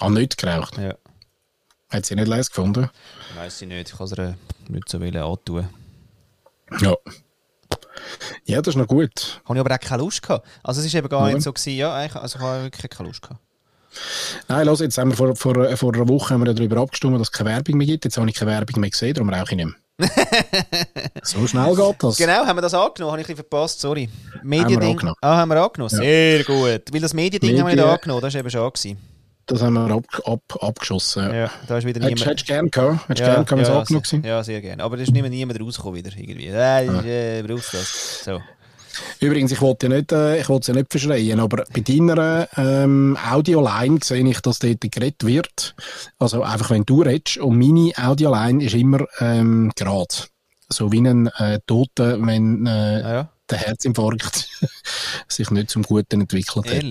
Ah, nicht geraucht. Ja. Hat sie nicht leise gefunden? Weiß ich nicht, ich kann ihr nicht so antun. Ja. Ja, das ist noch gut. Habe ich aber auch keine Lust gehabt. Also es ist eben gar Ja. nicht so gewesen, ja, also ich habe wirklich keine Lust gehabt. Nein, los, jetzt haben wir vor, vor, vor einer Woche haben wir darüber abgestimmt, dass es keine Werbung mehr gibt. Jetzt habe ich keine Werbung mehr gesehen, darum rauche ich nicht mehr. so schnell geht das. Genau, haben wir das angenommen? Habe ich ein bisschen verpasst, sorry. Haben wir Mediending. angenommen. Ah, haben wir angenommen. Ja. Sehr gut. Weil das Mediending haben wir nicht angenommen, das war eben schon gewesen. Das haben wir ab, ab, abgeschossen. Ja. Ja, da ist wieder niemand... hättest du gern gehabt? Hättest du gern gehabt, wenn es ja, angenommen sehr, ja, sehr gerne. Aber da ist mehr niemand rausgekommen wieder irgendwie. Äh, äh, brauchst das? So. Übrigens, ich wollte ja nicht, äh, ich wollte ja nicht verschreien, aber bei deiner ähm, Audioline sehe ich, dass dort geredet wird. Also einfach, wenn du redest. Und meine Audioline ist immer ähm, gerade. So wie ein äh, Toter, wenn äh, Ah, ja, der Herzinfarkt sich nicht zum Guten entwickelt hat.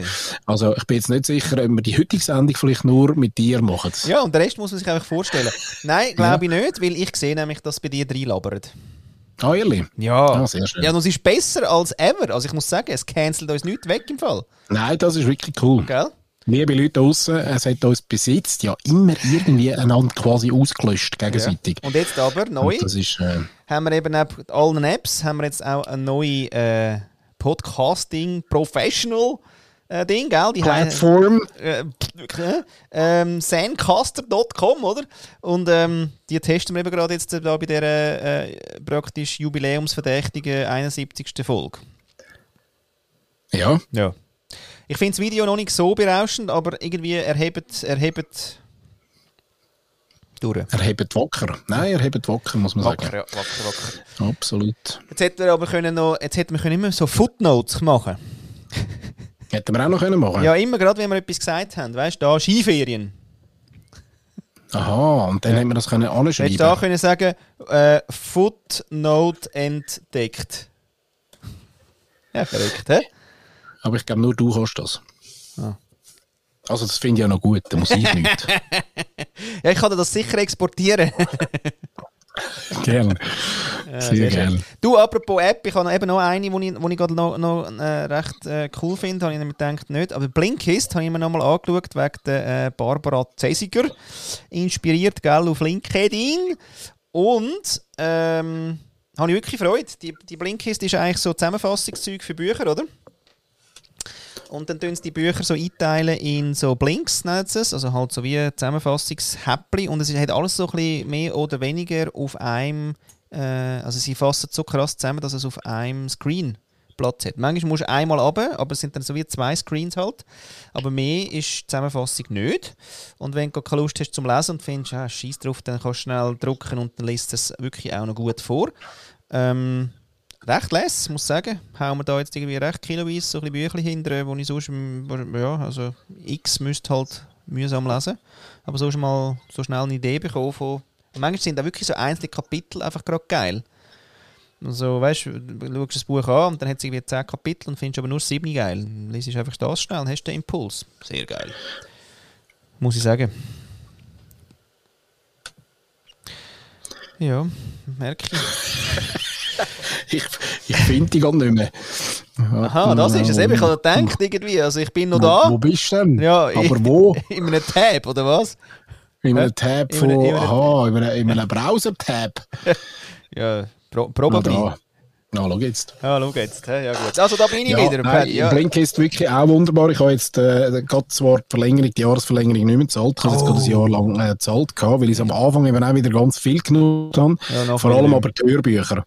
Also ich bin jetzt nicht sicher, ob wir die heutige Sendung vielleicht nur mit dir machen. Ja, und den Rest muss man sich einfach vorstellen. Nein, glaube ich nicht, weil ich sehe nämlich, dass bei dir reinlabert. Ah, ehrlich? Ja. Ah, sehr schön. Ja, und es ist besser als ever. Also ich muss sagen, es cancelt uns nichts weg im Fall. Nein, das ist wirklich cool. Gell? Liebe Leute draussen, es hat uns bis jetzt ja immer irgendwie einander quasi ausgelöscht, gegenseitig. Und jetzt aber neu Und das ist, äh, haben wir eben neben allen Apps haben wir jetzt auch ein neues äh, Podcasting Professional äh, Ding, gell? Die Plattform. äh, äh, ähm, Zencaster.com, oder? Und ähm, die testen wir eben gerade jetzt da bei der äh, praktisch jubiläumsverdächtigen 71. Folge. Ja, Ja. Ich finde das Video noch nicht so berauschend, aber irgendwie erhebt, erhebt durch. er hebt wacker. Nein, er hebt wacker, muss man Wacker, sagen. ja, wacker, wacker. Absolut. Jetzt hätten wir aber können noch, jetzt hätten wir können immer so Footnotes machen. Hätten wir auch noch können machen Ja, immer gerade, wenn wir etwas gesagt haben. Weißt du, da Skiferien. Aha, und dann hätten wir das können Hättest du da anschreiben können sagen, äh, Footnote entdeckt. Ja, verrückt, hä? Aber ich glaube, nur du kannst das. Ah. Also das finde ich ja noch gut, da muss ich nicht. Ja, ich kann dir das sicher exportieren. gerne. Ja, Sehr schön. gerne. Du, apropos App, ich habe noch eben noch eine, die ich, wo ich gerade noch, noch äh, recht äh, cool finde, habe ich nämlich gedacht, nicht. Aber Blinkist habe ich mir nochmal angeschaut, wegen der äh, Barbara Zesiger. Inspiriert, gell, auf LinkedIn. Und ähm, habe ich wirklich Freude. Die, die Blinkist ist eigentlich so Zusammenfassungszeug für Bücher, oder? Und dann tun sie die Bücher so einteilen in so Blinks, sie es. Also halt so wie Zusammenfassungshäppli. Und es hat alles so ein bisschen mehr oder weniger auf einem, äh, also sie fassen so krass zusammen, dass es auf einem Screen Platz hat. Manchmal musst du einmal runter, aber es sind dann so wie zwei Screens halt. Aber mehr ist die Zusammenfassung nicht. Und wenn du keine Lust hast zum Lesen und findest, ah, scheiß drauf, dann kannst du schnell drucken und dann liest es wirklich auch noch gut vor. Ähm, recht less, muss ich sagen. Hauen wir da jetzt irgendwie recht kiloweise so ein bisschen Bücher hinter, wo ich sonst, ja, also X müsste halt mühsam lesen. Aber sonst mal so schnell eine Idee bekommen von... Manchmal sind da wirklich so einzelne Kapitel einfach gerade geil. Also, weißt du, schaust das Buch an und dann hat es irgendwie 10 Kapitel und findest aber nur 7 geil. Liest einfach das schnell und hast den Impuls. Sehr geil. Muss ich sagen. Ja, merke ich. Ich, ich finde die gar nicht mehr. Aha, das ist es eben. Ich habe gedacht, irgendwie. Also, ich bin noch da. Wo, bist du denn? Ja, Aber wo? In einem Tab, oder was? In einem Tab von, aha, in einem, in einem Browser-Tab. Ja, pro, probably. Na, schau jetzt. Ja, schau jetzt. Ja, gut. Also, da bin ich Ja, wieder. nein, ja. Blink ist wirklich auch wunderbar. Ich habe jetzt äh, gerade zwar die Verlängerung, die Jahresverlängerung nicht mehr gezahlt. Ich habe jetzt Oh. gerade ein Jahr lang äh, gezahlt, gehabt, weil ich es am Anfang eben auch wieder ganz viel genug habe. Ja, Vor allem aber die Hörbücher.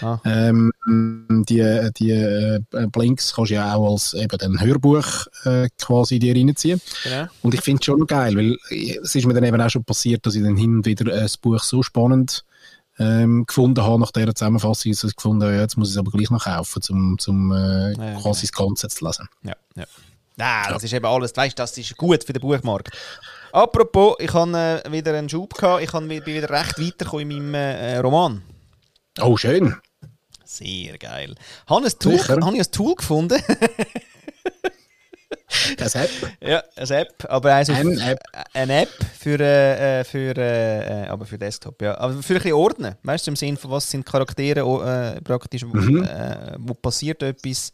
Ah. Ähm, die die äh, Blinks kannst du ja auch als eben ein Hörbuch äh, quasi dir reinziehen. Genau. Und ich finde es schon geil, weil es ist mir dann eben auch schon passiert, dass ich dann hin und wieder äh, das Buch so spannend ähm, gefunden habe nach dieser Zusammenfassung, dass ich gefunden habe, ja, jetzt muss ich es aber gleich noch kaufen, um zum, äh, Ja, quasi das Ganze zu lesen. Ja, ja. Nein, das ist eben alles. Weißt, das ist gut für den Buchmarkt. Apropos, ich habe äh, wieder einen Schub gehabt. Ich habe, bin wieder recht weitergekommen in meinem äh, Roman. Oh, schön. Sehr geil. Habe ein Tool, Sicher? habe ich ein Tool gefunden. Das App. ja, eine App, aber eins Eine App. eine App für, äh, äh, für, äh, äh, aber für Desktop, ja. Aber für ein bisschen ordnen. Weißt du, im Sinne von, was sind Charaktere äh, praktisch, wo, Mhm. äh, wo passiert etwas,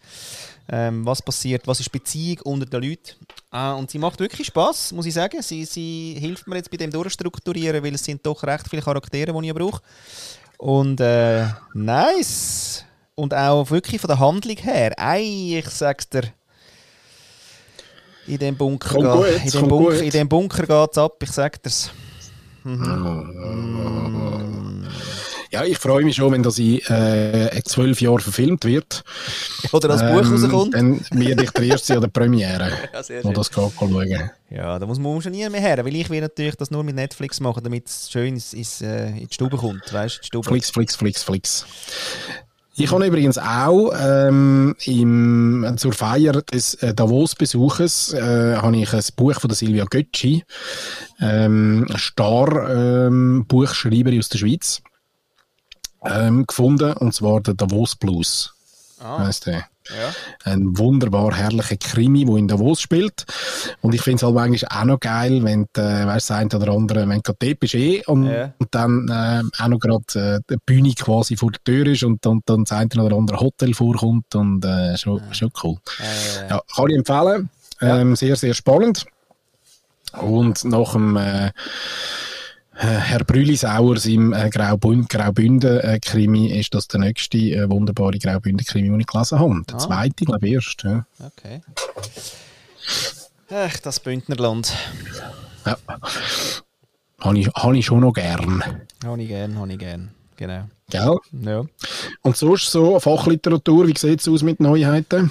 ähm, was passiert, was ist Beziehung unter den Leuten. Ah, und sie macht wirklich Spaß, muss ich sagen. Sie, sie hilft mir jetzt bei dem Durchstrukturieren, weil es sind doch recht viele Charaktere, die ich brauche. Und nice. Und auch wirklich von der Handlung her. Ei, ich sag's dir. In dem Bunker, geht- gut, in Bunker, in Bunker geht's ab, ich sag dir's. Ja, ich freue mich schon, wenn das in äh, zwölf Jahren verfilmt wird. Oder als Buch rauskommt. Dann werde ich der Erste an der Premiere, Ja, wo das geht, schauen. Ja, da muss man schon nie mehr her, weil ich will natürlich das nur mit Netflix machen, damit es schön ins, ins, äh, in die Stube kommt, weißt die Stube. Flix, Flix, Flix, Flix. Ich habe übrigens auch ähm, im, zur Feier des äh, Davos-Besuches äh, habe ich ein Buch von der Silvia Götschi, ähm, Star ähm, aus der Schweiz, ähm, gefunden, und zwar der Davos Blues. Ah, Heisst der. Ja. Ein wunderbar herrlicher Krimi, der in Davos spielt. Und ich finde es halt manchmal auch noch geil, wenn du, äh, weißt, das eine oder andere, wenn du dort bist eh und, Ja. und dann äh, auch noch gerade äh, die Bühne quasi vor der Tür ist und, und dann das eine oder andere Hotel vorkommt und äh, schon, schon cool. Ja, kann ich empfehlen. Ähm, Sehr, sehr spannend. Und nach dem äh, Herr Brülisauer seinem äh, Graubünden, Graubünden äh, Krimi ist das der nächste äh, wunderbare Graubünden Krimi, den ich gelesen habe. Der Ah. zweite, glaube ich, erst. Ja. Okay. Ach, das Bündnerland. Ja. Habe ich, habe ich schon noch gern. Habe ich gern, habe ich gern. Genau. Gell? Ja. Und sonst so Fachliteratur, wie sieht es aus mit Neuheiten?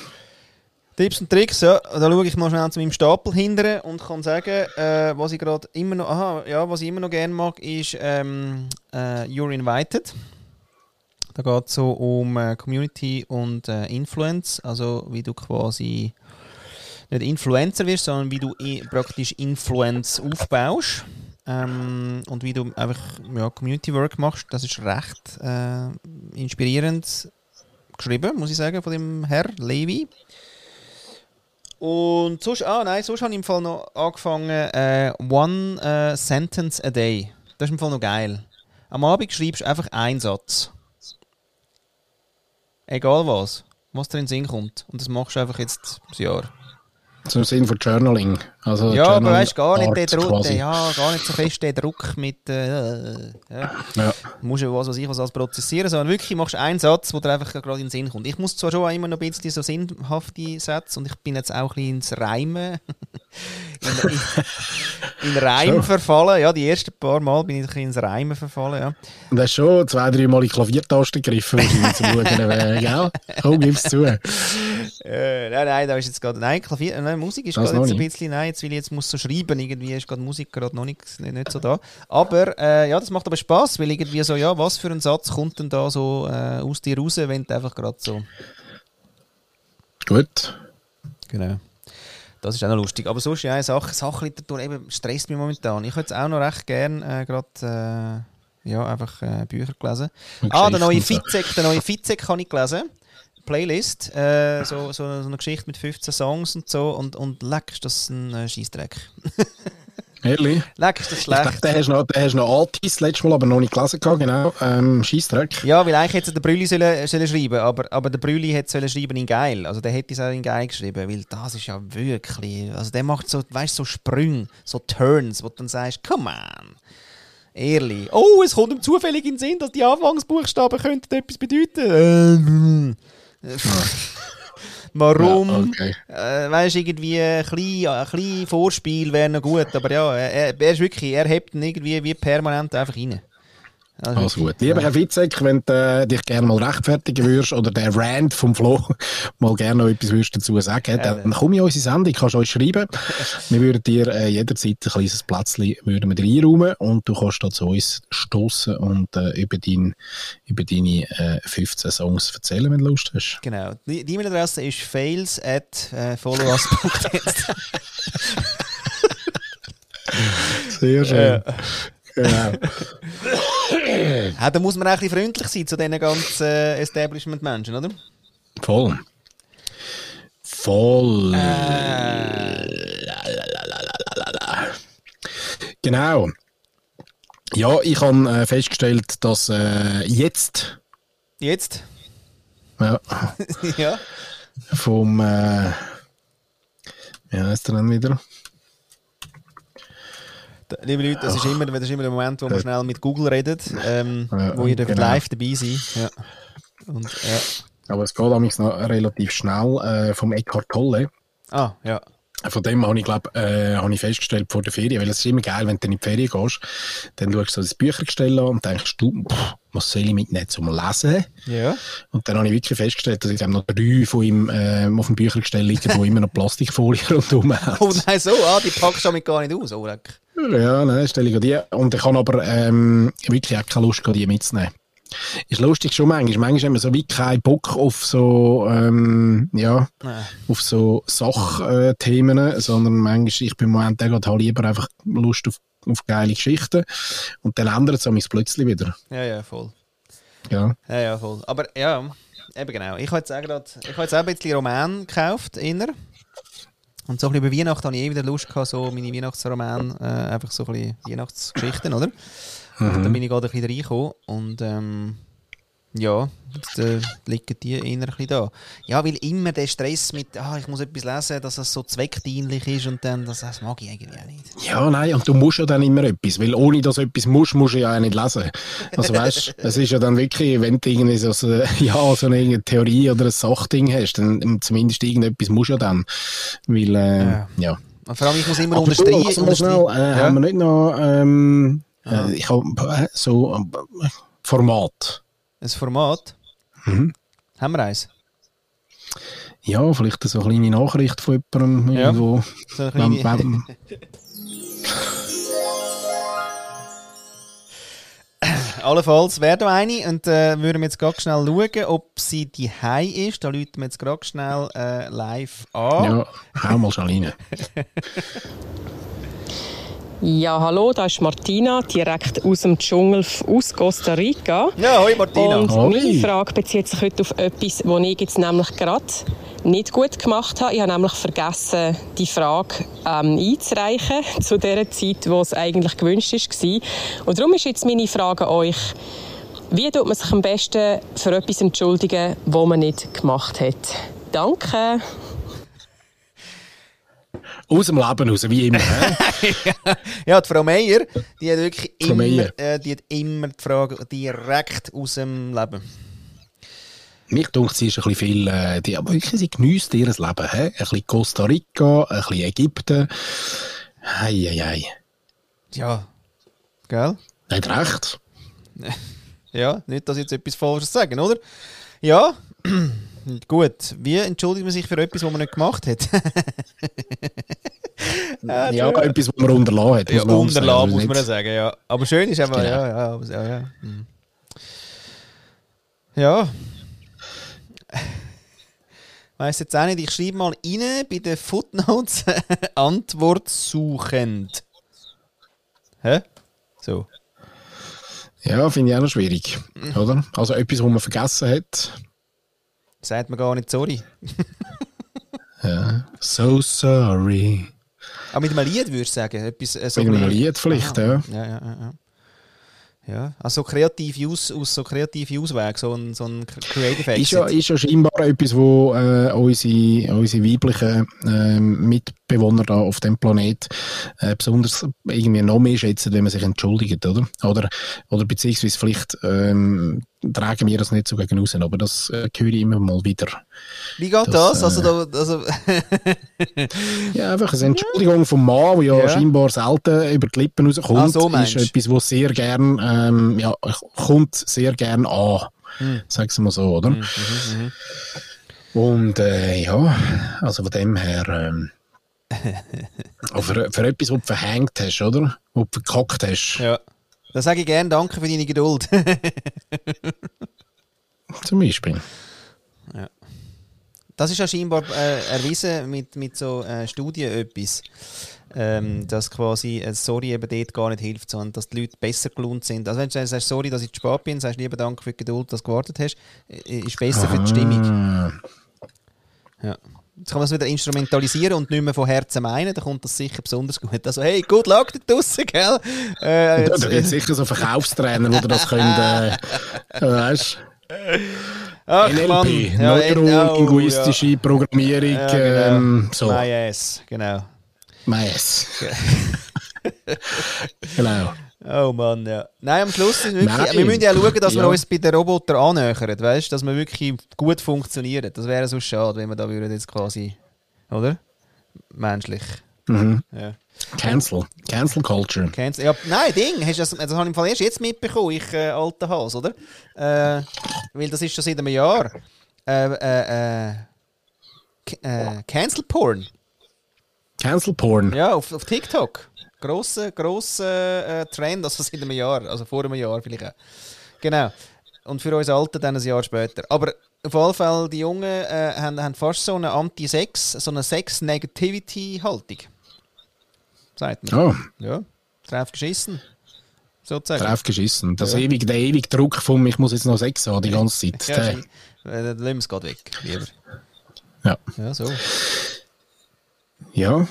Tipps und Tricks, ja, da schaue ich mal schnell zu meinem Stapel hindern und kann sagen, äh, was ich gerade immer noch, aha, ja, was ich immer noch gerne mag, ist ähm, äh, You're Invited. Da geht es so um äh, Community und äh, Influence, also wie du quasi nicht Influencer wirst, sondern wie du i- praktisch Influence aufbaust ähm, und wie du einfach ja, Community Work machst. Das ist recht äh, inspirierend geschrieben, muss ich sagen, von dem Herr Levi. Und sonst, ah nein, sonst habe ich im Fall noch angefangen, äh, One äh, Sentence a Day. Das ist im Fall noch geil. Am Abend schreibst du einfach einen Satz. Egal was. Was dir in den Sinn kommt. Und das machst du einfach jetzt ein Jahr. Im Sinn von Journaling. Also Ja, aber Journal weißt gar nicht Art Druck, quasi. der, ja, gar nicht so fest der Druck mit, äh, ja. Ja. Du musst ja was weiß ich was alles prozessieren, sondern wirklich machst du einen Satz, der dir einfach gerade in den Sinn kommt. Ich muss zwar schon immer noch ein bisschen so sinnhafte Sätze und ich bin jetzt auch ein bisschen ins Reimen, in, in, in Reim So. verfallen. Ja, die ersten paar Mal bin ich ein bisschen ins Reimen verfallen, ja. Und hast schon zwei, drei Mal in die Klaviertaste gegriffen, wahrscheinlich zum Schauen, äh, gell? Komm, gib's zu. Äh, nein, nein, da ist jetzt gerade, nein, Klavier, nein, Musik ist gerade jetzt ein bisschen, nein, jetzt will ich jetzt muss so schreiben, irgendwie ist gerade Musik gerade noch nicht, nicht, so da. Aber, äh, ja, das macht aber Spaß, weil irgendwie so, ja, was für ein Satz kommt denn da so äh, aus dir raus, wenn du einfach gerade so... Gut. Genau. Das ist auch noch lustig. Aber sonst, ja, Sach Sachliteratur eben stresst mich momentan. Ich hätte jetzt auch noch recht gern äh, gerade äh, ja, einfach äh, Bücher gelesen. Ah, der neue. Fitzek, der neue Fitzek habe ich gelesen. Playlist, äh, so, so, so eine Geschichte mit 15 Songs und so und, und leck, ist das ein äh, Scheissdreck. Ehrlich? Leck, ist das Ich dachte, schlecht. den hast du noch, den hast noch Altis das letzte Mal, aber noch nicht gelesen, genau. Ähm, Scheissdreck. Ja, weil eigentlich hätte der Brülli sollen, sollen schreiben, aber, aber der Brülli hätte sollen schreiben in geil. Also der hätte es auch in geil geschrieben, weil das ist ja wirklich, also der macht so, weißt so Sprünge, so Turns, wo du dann sagst, come on. Ehrlich. Oh, es kommt ihm zufällig in den Sinn, dass die Anfangsbuchstaben könnten etwas bedeuten. Äh, Warum? Ja, okay. Äh, weißt irgendwie ein kleines ein klein Vorspiel wäre noch gut, aber ja, er, er ist wirklich, er hebt ihn irgendwie wie permanent einfach rein. Also Also gut. Lieber Herr Witzek, wenn du äh, dich gerne mal rechtfertigen würdest oder der Rand vom Flo mal gerne noch etwas würdest dazu sagen, dann komm in unsere Sendung, kannst uns schreiben. wir würden dir äh, jederzeit ein kleines Plätzchen würden wir dir einräumen und du kannst da zu uns stoßen und äh, über, dein, über deine äh, 15 Songs erzählen, wenn du Lust hast. Genau. Die E-Mail-Adresse ist fails at äh. Sehr schön. Genau. Ja, da muss man auch ein bisschen freundlich sein zu diesen ganzen äh, Establishment-Menschen, oder? Voll. Voll. Genau. Ja, ich habe äh, festgestellt, dass äh, jetzt Jetzt? ja, ja. vom äh, wie heißt er denn wieder? Liebe Leute, das ist, immer, das ist immer der Moment, wo wir schnell mit Google reden, ähm, Ja, wo ihr genau. live dabei sein ja. Und, ja. Aber es geht amigs noch relativ schnell äh, vom Eckhart Tolle. Ah, ja. Von dem habe ich, glaube äh, habe ich festgestellt vor der Ferien, weil es ist immer geil, wenn du in die Ferien gehst, dann schaust du so das Büchergestell an und denkst, du, pff, was soll ich mitnehmen zum Lesen? Ja. Und dann habe ich wirklich festgestellt, dass ich noch drei von ihm äh, auf dem Büchergestell liegen, wo immer noch Plastikfolie rundherum haben. Oh nein, so, ah, die packst du damit gar nicht aus, oh, leck. Ja, nein, stelle ich die. Und ich habe aber ähm, wirklich auch keine Lust, die mitzunehmen. Ist lustig schon manchmal. Manchmal haben wir so wie keinen Bock auf so, ähm, ja, Nein. auf so Sachthemen, sondern manchmal, ich bin im Moment gerade lieber einfach Lust auf, auf geile Geschichten. Und dann ändert es mich plötzlich wieder. Ja, ja, voll. Ja. Ja, ja, voll. Aber ja, eben genau. Ich habe jetzt auch, grad, ich habe jetzt auch ein bisschen Roman gekauft, inner. Und so ein bisschen über Weihnachten habe ich eh wieder Lust gehabt, so meine Weihnachtsroman, äh, einfach so ein bisschen Weihnachtsgeschichten, oder? Und dann bin ich gerade ein bisschen reingekommen und ähm, ja, jetzt äh, liegen die eher ein bisschen da. Ja, weil immer der Stress mit, ah, ich muss etwas lesen, dass es so zweckdienlich ist und dann, das, das mag ich eigentlich auch nicht. Ja, nein, und du musst ja dann immer etwas, weil ohne dass du etwas musst, musst du ja auch nicht lesen. Also weißt, es ist ja dann wirklich, wenn du irgendwie so, so, ja, so eine Theorie oder ein Sachding hast, dann zumindest irgendetwas musst du ja dann, weil, äh, Ja. ja. Und vor allem, ich muss immer Aber du, unterstreichen. also schnell, äh, Ja. haben wir nicht noch, ähm, äh, ich habe äh, so äh, Format. Ein Format. Mhm. Haben wir eins? Ja, vielleicht so eine kleine Nachricht von jemandem Ja. irgendwo. So eine kleine- Wem- wem- Allenfalls wäre da eine und äh, würden wir jetzt ganz schnell schauen, ob sie die ist. Da läuten wir jetzt ganz schnell äh, live an. ja, hau mal schon rein. Ja, hallo, da ist Martina, direkt aus dem Dschungel aus Costa Rica. Ja, hoi Martina. Und Hoi. meine Frage bezieht sich heute auf etwas, was ich jetzt nämlich gerade nicht gut gemacht habe. Ich habe nämlich vergessen, die Frage ähm, einzureichen zu der Zeit, wo es eigentlich gewünscht war. Und darum ist jetzt meine Frage an euch. Wie tut man sich am besten für etwas entschuldigen, was man nicht gemacht hat? Danke. Aus dem Leben raus, wie immer. Ja, die Frau Meier, die hat wirklich Frau immer, äh, die hat immer die Frage direkt aus dem Leben. Mich denkt, sie ist ein bisschen viel, äh, die, aber wirklich, sie genießt ihr Leben. Hä? Ein bisschen Costa Rica, ein bisschen Ägypten. Hei, hei, hei. Ja, gell? Nicht recht. Ja, nicht, dass ich jetzt etwas Falsches sagen, oder? Ja, gut. Wie entschuldigt man sich für etwas, was man nicht gemacht hat? Ja, etwas, was man unterlassen hat. ja, unterlassen, muss man ja sagen, ja. Aber schön ist einfach, Genau. ja, ja, aber- ja, ja. hm. Ja. Weiss jetzt auch nicht, ich schreibe mal rein bei den Footnotes Antwort suchend. Hä? So. Ja, finde ich auch noch schwierig. Oder? Also etwas, was man vergessen hat. Sagt man gar nicht sorry. Ja. So sorry. Aber mit einem Lied würdest du sagen? Etwas, äh, so Mit einem Lied vielleicht, ja. Ja, ja, ja. ja. Also kreative Aus, aus so kreative Auswege, so ein, so ein Creative Exit. Ist ja, ist ja scheinbar etwas, wo äh, unsere, unsere weiblichen ähm, Mitbewohner da auf dem Planet äh, besonders irgendwie noch mehr schätzen, wenn man sich entschuldigt, oder? Oder, oder beziehungsweise vielleicht ähm, tragen wir das nicht so gegen außen, aber das äh, höre ich immer mal wieder. Wie geht das, das? Also, da, also Ja, einfach eine Entschuldigung vom Mann, die ja, Ja. scheinbar selten über die Lippen rauskommt, Ah, so ist etwas, was sehr gern, ähm, ja, kommt sehr gern an. Hm. Sagen wir mal so, oder? Und äh, ja, also von dem her, ähm, auch für, für etwas, was du verhängt hast, oder? Was du verkackt hast, ja. Da sage ich gerne Danke für deine Geduld. zum Beispiel. Das ist ja scheinbar äh, erwiesen mit, mit so äh, Studien etwas, ähm, dass quasi äh, Sorry eben dort gar nicht hilft, sondern dass die Leute besser gelohnt sind. Also wenn du sagst, sorry, dass ich zu spät bin, sagst lieber Danke für die Geduld, dass du gewartet hast, äh, ist besser für die Stimmung. Ah, Ja. Jetzt kann man es wieder instrumentalisieren und nicht mehr von Herzen meinen, dann kommt das sicher besonders gut. Also hey, good luck da draussen, gell? Äh, jetzt, da gibt es sicher so Verkaufstrainer, die das können, äh, weißt ach, NLP, Mann. Ja, neurolinguistische Programmierung, ja, genau. ähm, so. My ass, genau. Mais. genau. Oh Mann, ja. Nein, am Schluss ist wirklich, Nein. wir müssen ja schauen, dass wir Ja. uns bei den Robotern annähern, weißt du, dass wir wirklich gut funktionieren. Das wäre so schade, wenn wir da würden jetzt quasi, oder? menschlich. Mhm. Ja. Cancel. Cancel Culture. Cancel. Ja, nein, Ding, hast du das, das habe ich im Fall erst jetzt mitbekommen, ich äh, alter Hals, oder? Äh, weil das ist schon seit einem Jahr. Äh, äh, äh, äh, Cancel Porn. Cancel Porn. Ja, auf, auf TikTok. Grosser, grosser äh, Trend, also seit einem Jahr, also vor einem Jahr vielleicht auch. Genau. Und für uns Alten dann ein Jahr später. Aber auf jeden Fall, die Jungen äh, haben, haben fast so eine Anti-Sex, so eine Sex-Negativity-Haltung. Sagt man. Oh, Ja, drauf geschissen. Sozusagen. drauf geschissen. Das Ja. ewig, der ewige Druck vom, ich muss jetzt noch Sex haben die ganze Zeit. Ja. Äh, Dann lassen wir es gerade weg, lieber. ja. Ja, so. ja.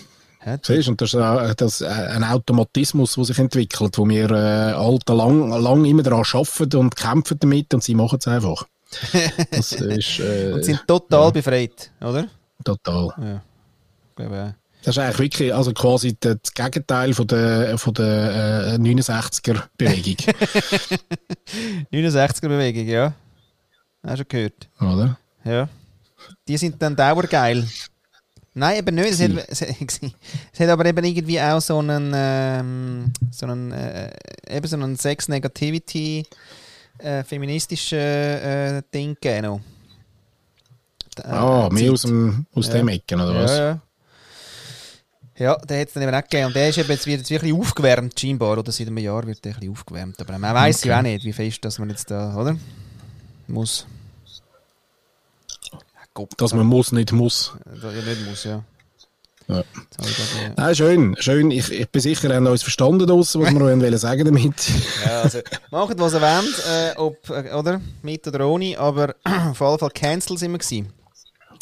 Siehst, und das ist auch- das, äh, ein Automatismus, der sich entwickelt, wo wir äh, Alten lang, lang immer daran arbeiten und kämpfen damit und sie machen es einfach. Das ist äh, Und sind total befreit, oder? total. Ja. Ich glaube. Das ist eigentlich wirklich also quasi das Gegenteil von der, von der äh, 69er-Bewegung, 69er-Bewegung, ja. Hast du gehört? oder? Ja. Die sind dann dauergeil. Nein, eben nicht. Es hat, es, es hat aber eben irgendwie auch so einen, ähm, so einen, äh, eben so einen Sex-Negativity äh, feministischen äh, Ding gegeben. noch. Äh, Ah, mehr Zeit. aus, dem, aus Ja. dem Ecken, oder was? Ja, ja. Ja, der hat es dann eben auch gegeben. Und der ist eben jetzt, wird jetzt wirklich aufgewärmt, scheinbar. Oder seit einem Jahr wird der ein bisschen aufgewärmt. Aber man weiß ja auch nicht, wie fest dass man jetzt da, oder? Muss. Gott, Dass man muss, nicht muss. ja nicht muss, ja. Ja. Nein, schön, schön. Ich, ich bin sicher, ihr habt uns verstanden, was wir wollen sagen damit. ja, also, macht was ihr wollt, äh, ob, äh, oder? Mit oder ohne, aber auf jeden Fall Cancel sind wir gewesen.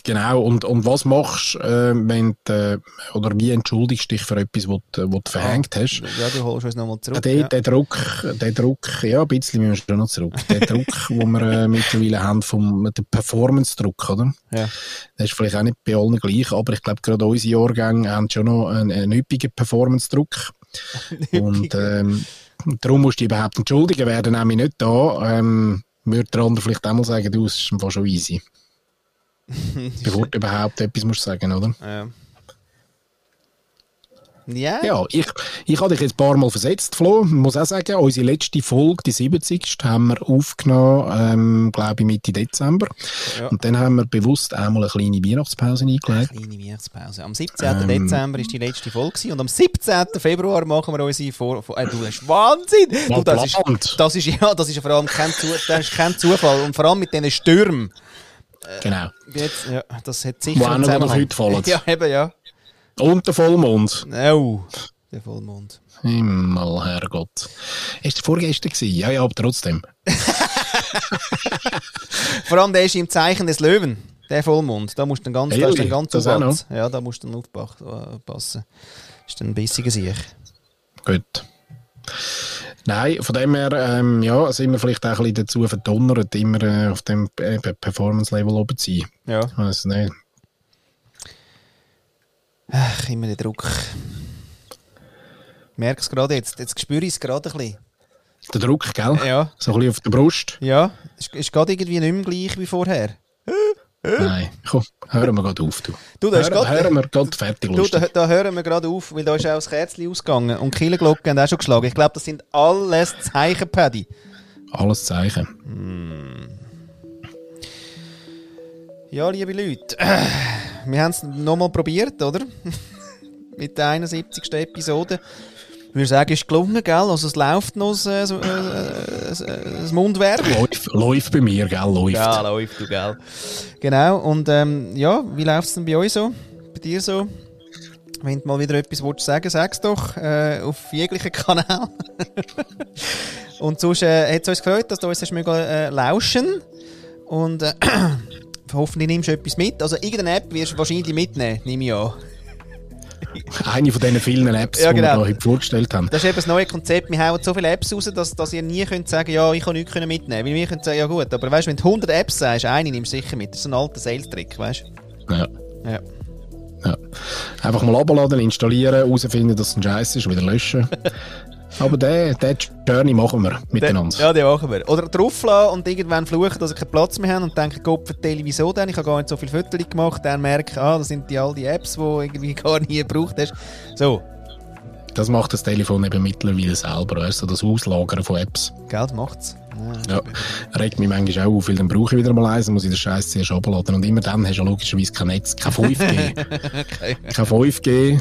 Genau, und, und was machst du, äh, wenn du, äh, oder wie entschuldigst du dich für etwas, was du, was du verhängt hast? Ja, du holst uns nochmal zurück. Der, ja. der Druck, der Druck, ja, ein bisschen müssen wir schon noch zurück. Der Druck, den wir äh, mittlerweile haben, vom, der Performance-Druck, oder? Ja. Das ist vielleicht auch nicht bei allen gleich, aber ich glaube, gerade unsere Jahrgänge haben schon noch einen, einen üppigen Performance-Druck. Und ähm, darum musst du dich überhaupt entschuldigen, wäre dann nämlich nicht da, ähm, würde der andere vielleicht auch mal sagen, du, es ist schon easy. Bevor du überhaupt etwas musst sagen, oder? Ja. Ja. Ja, ich, ich habe dich jetzt ein paar Mal versetzt, Flo. Ich muss auch sagen, unsere letzte Folge, die 70. haben wir aufgenommen, ähm, glaube ich, Mitte Dezember. Ja. Und dann haben wir bewusst auch mal eine kleine Weihnachtspause eingelegt. Kleine Weihnachtspause. Am 17. Dezember ist die letzte Folge gewesen und am 17. Februar machen wir unsere Vor... Äh, du hast Wahnsinn! Du, das, ist, das ist ja, das ist vor allem kein, Zu das ist kein Zufall und vor allem mit diesen Stürmen. Genau. Jetzt, ja, das hat sicher Wo einen noch Zusammenhang. heute fallen. Ja, eben, ja. Und der Vollmond. Oh, der Vollmond. Himmel, Herrgott. Ist der vorgestern gewesen? Ja, ja, aber trotzdem. Vor allem der ist im Zeichen des Löwen, der Vollmond. Da musst du dann ganz, da ist dann Ehrlich? ganz Das auch noch? aufpassen. Ja, da musst du dann aufpassen. Ist dann ein bissiger Sieg. Gut. Nein, von dem her, ähm, ja, sind wir vielleicht auch ein bisschen dazu verdonnert, immer äh, auf dem äh, Performance-Level oben zu sein. Ja. Ich nicht. Ach, immer der Druck. Ich merke es gerade jetzt. Jetzt spüre ich es gerade ein bisschen. Der Druck, gell? Ja. So ein bisschen auf der Brust. Ja, ist, ist gerade irgendwie nicht mehr gleich wie vorher. Nein, komm, hören wir gerade auf. Du, Du, da ist hören, grad- hören wir gerade fertig. Du, da, da hören wir gerade auf, weil da ist auch das Kerzchen ausgegangen und die Kirchenglocken haben auch schon geschlagen. Ich glaube, das sind alles Zeichen, Paddy. Alles Zeichen. Ja, liebe Leute, wir haben es nochmal probiert, oder? Mit der 71. Episode. Ich würde sagen, es ist gelungen, gell? Also es läuft noch das, äh, so, äh, das Mundwerk. Läuft, läuft bei mir, gell? Läuft. Ja, läuft, du, gell? Genau, und ähm, ja, wie läuft es denn bei euch so? Bei dir so? Wenn du mal wieder etwas willst sagen sag's doch äh, auf jeglichen Kanal. und sonst äh, hat es uns gefreut, dass du uns hast äh, lauschen Und äh, hoffentlich nimmst du etwas mit. Also irgendeine App wirst du wahrscheinlich mitnehmen, nehme ich an. Eine von diesen vielen Apps, Ja, die genau. wir da heute vorgestellt haben. Das ist eben das neue Konzept. Wir hauen so viele Apps raus, dass, dass ihr nie könnt sagen ja, ich kann nichts mitnehmen. Weil wir können sagen, ja gut, aber weißt wenn du 100 Apps sagst, eine nimmst du sicher mit. Das ist ein alter Sales-Trick, weißt Ja. du? Ja. Ja. Einfach mal abladen, installieren, herausfinden, dass es ein Scheiß ist, wieder löschen. Aber den, den Journey machen wir miteinander. Ja, den machen wir. Oder drauflassen und irgendwann fluchen, dass ich keinen Platz mehr habe und denke, Gott, vertelle, wieso denn? Ich habe gar nicht so viele Fotos gemacht. Dann merke ah, das sind die, all die Apps, die irgendwie gar nie gebraucht hast. So. Das macht das Telefon eben mittlerweile selber, weißt du, das Auslagern von Apps. Geld macht's. Ja, regt mich manchmal auch auf, weil dann brauche ich wieder mal eins, dann muss ich den Scheiß zuerst abladen. Und immer dann hast du logischerweise kein Netz, kein 5G. okay. Kein 5G.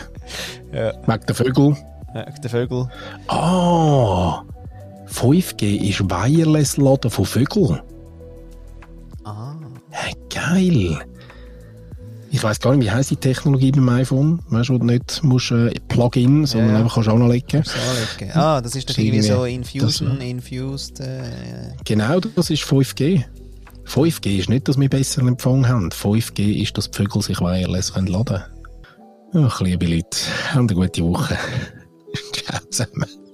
Ja. Wegen der Vögel. Wegen der Vögel. Ah! 5G ist Wireless-Laden von Vögeln. Ah. Hey, geil! Ich weiß gar nicht, wie heißt die Technologie beim iPhone? Weißt du, wo du nicht musst, äh, Plugin, sondern ja. einfach kannst anlegen. anlegen. Ah, das ist doch irgendwie so Infusion, das, Infused. Äh, genau, das ist 5G. 5G ist nicht, dass wir besseren Empfang haben. 5G ist, dass die Vögel sich wireless laden können. Ach, liebe Leute, habt eine gute Woche. Ciao zusammen.